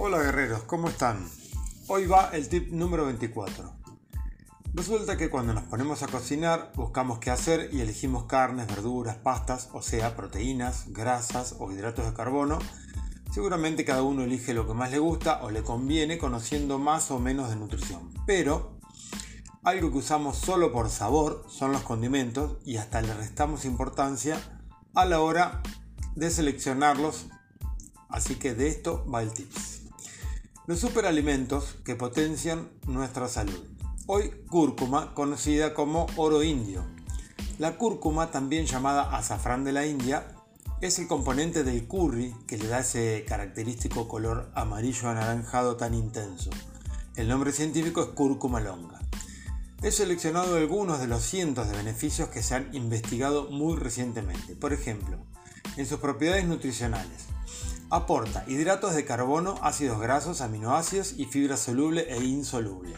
Hola guerreros, ¿cómo están? Hoy va el tip número 24. Resulta que cuando nos ponemos a cocinar buscamos qué hacer y elegimos carnes, verduras, pastas, o sea, proteínas, grasas o hidratos de carbono. Seguramente cada uno elige lo que más le gusta o le conviene conociendo más o menos de nutrición. Pero algo que usamos solo por sabor son los condimentos y hasta le restamos importancia a la hora de seleccionarlos. Así que de esto va el tips. Los superalimentos que potencian nuestra salud. Hoy cúrcuma, conocida como oro indio. La cúrcuma, también llamada azafrán de la India, es el componente del curry que le da ese característico color amarillo anaranjado tan intenso. El nombre científico es cúrcuma longa. He seleccionado algunos de los cientos de beneficios que se han investigado muy recientemente. Por ejemplo, en sus propiedades nutricionales. Aporta hidratos de carbono, ácidos grasos, aminoácidos y fibra soluble e insoluble.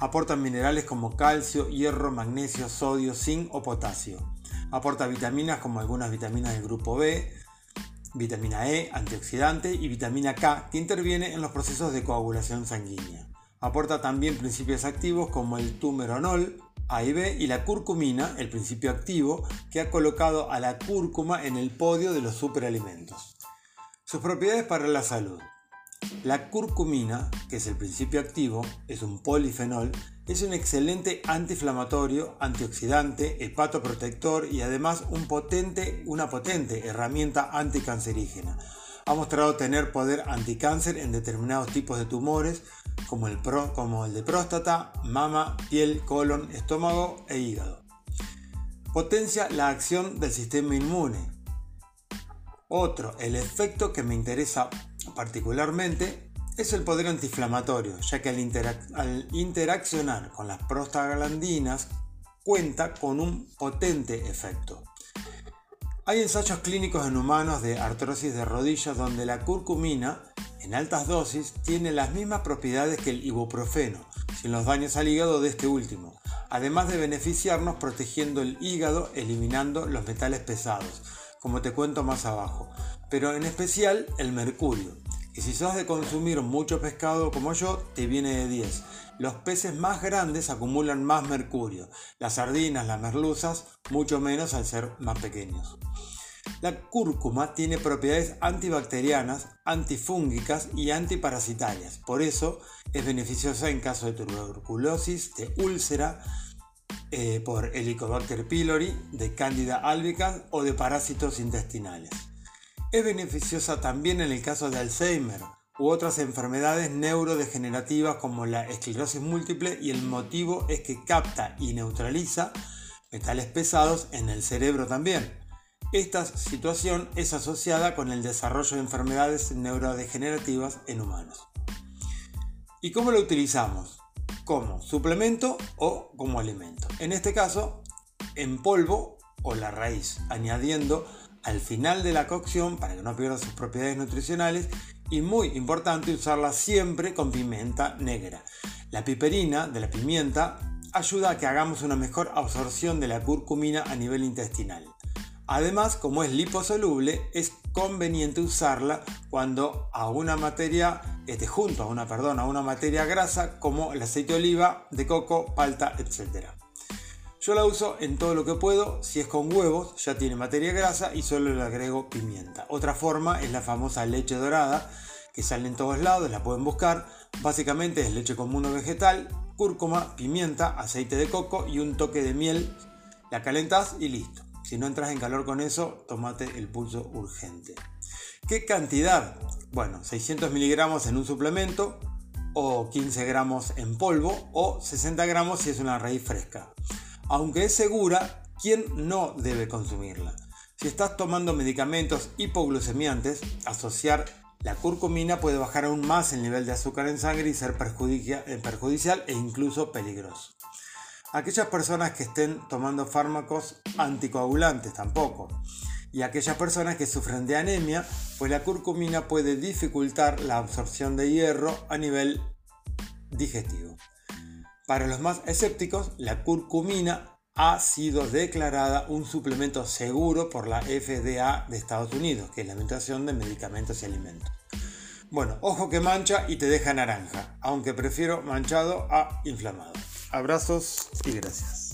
Aporta minerales como calcio, hierro, magnesio, sodio, zinc o potasio. Aporta vitaminas como algunas vitaminas del grupo B, vitamina E, antioxidante y vitamina K, que interviene en los procesos de coagulación sanguínea. Aporta también principios activos como el tumeronol, A y B, y la curcumina, el principio activo, que ha colocado a la cúrcuma en el podio de los superalimentos. Sus propiedades para la salud. La curcumina, que es el principio activo, es un polifenol, es un excelente antiinflamatorio, antioxidante, hepatoprotector y además una potente herramienta anticancerígena. Ha mostrado tener poder anticáncer en determinados tipos de tumores como el, como el de próstata, mama, piel, colon, estómago e hígado. Potencia la acción del sistema inmune, otro, el efecto que me interesa particularmente es el poder antiinflamatorio, ya que al, interaccionar con las prostaglandinas cuenta con un potente efecto. Hay ensayos clínicos en humanos de artrosis de rodillas donde la curcumina en altas dosis tiene las mismas propiedades que el ibuprofeno, sin los daños al hígado de este último, además de beneficiarnos protegiendo el hígado eliminando los metales pesados, como te cuento más abajo, pero en especial el mercurio. Y si sos de consumir mucho pescado como yo, te viene de 10. Los peces más grandes acumulan más mercurio, las sardinas, las merluzas, mucho menos al ser más pequeños. La cúrcuma tiene propiedades antibacterianas, antifúngicas y antiparasitarias. Por eso es beneficiosa en caso de tuberculosis, de úlcera, eh, por Helicobacter pylori, de Candida albicans o de parásitos intestinales. Es beneficiosa también en el caso de Alzheimer u otras enfermedades neurodegenerativas como la esclerosis múltiple y el motivo es que capta y neutraliza metales pesados en el cerebro también. Esta situación es asociada con el desarrollo de enfermedades neurodegenerativas en humanos. ¿Y cómo lo utilizamos? Como suplemento o como alimento. En este caso, en polvo o la raíz, añadiendo al final de la cocción para que no pierda sus propiedades nutricionales y muy importante usarla siempre con pimienta negra. La piperina de la pimienta ayuda a que hagamos una mejor absorción de la curcumina a nivel intestinal. Además, como es liposoluble, es conveniente usarla cuando a una materia, este, junto a una, perdón, a una materia grasa como el aceite de oliva, de coco, palta, etc. Yo la uso en todo lo que puedo, si es con huevos ya tiene materia grasa y solo le agrego pimienta. Otra forma es la famosa leche dorada, que sale en todos lados, la pueden buscar. Básicamente es leche común o vegetal, cúrcuma, pimienta, aceite de coco y un toque de miel. La calentas y listo. Si no entras en calor con eso, tomate el pulso urgente. ¿Qué cantidad? Bueno, 600 miligramos en un suplemento o 15 gramos en polvo o 60 gramos si es una raíz fresca. Aunque es segura, ¿quién no debe consumirla? Si estás tomando medicamentos hipoglucemiantes, asociar la curcumina puede bajar aún más el nivel de azúcar en sangre y ser eh, perjudicial e incluso peligroso. Aquellas personas que estén tomando fármacos anticoagulantes tampoco. Y aquellas personas que sufren de anemia, pues la curcumina puede dificultar la absorción de hierro a nivel digestivo. Para los más escépticos, la curcumina ha sido declarada un suplemento seguro por la FDA de Estados Unidos, que es la Administración de Medicamentos y Alimentos. Bueno, ojo que mancha y te deja naranja, aunque prefiero manchado a inflamado. Abrazos y gracias.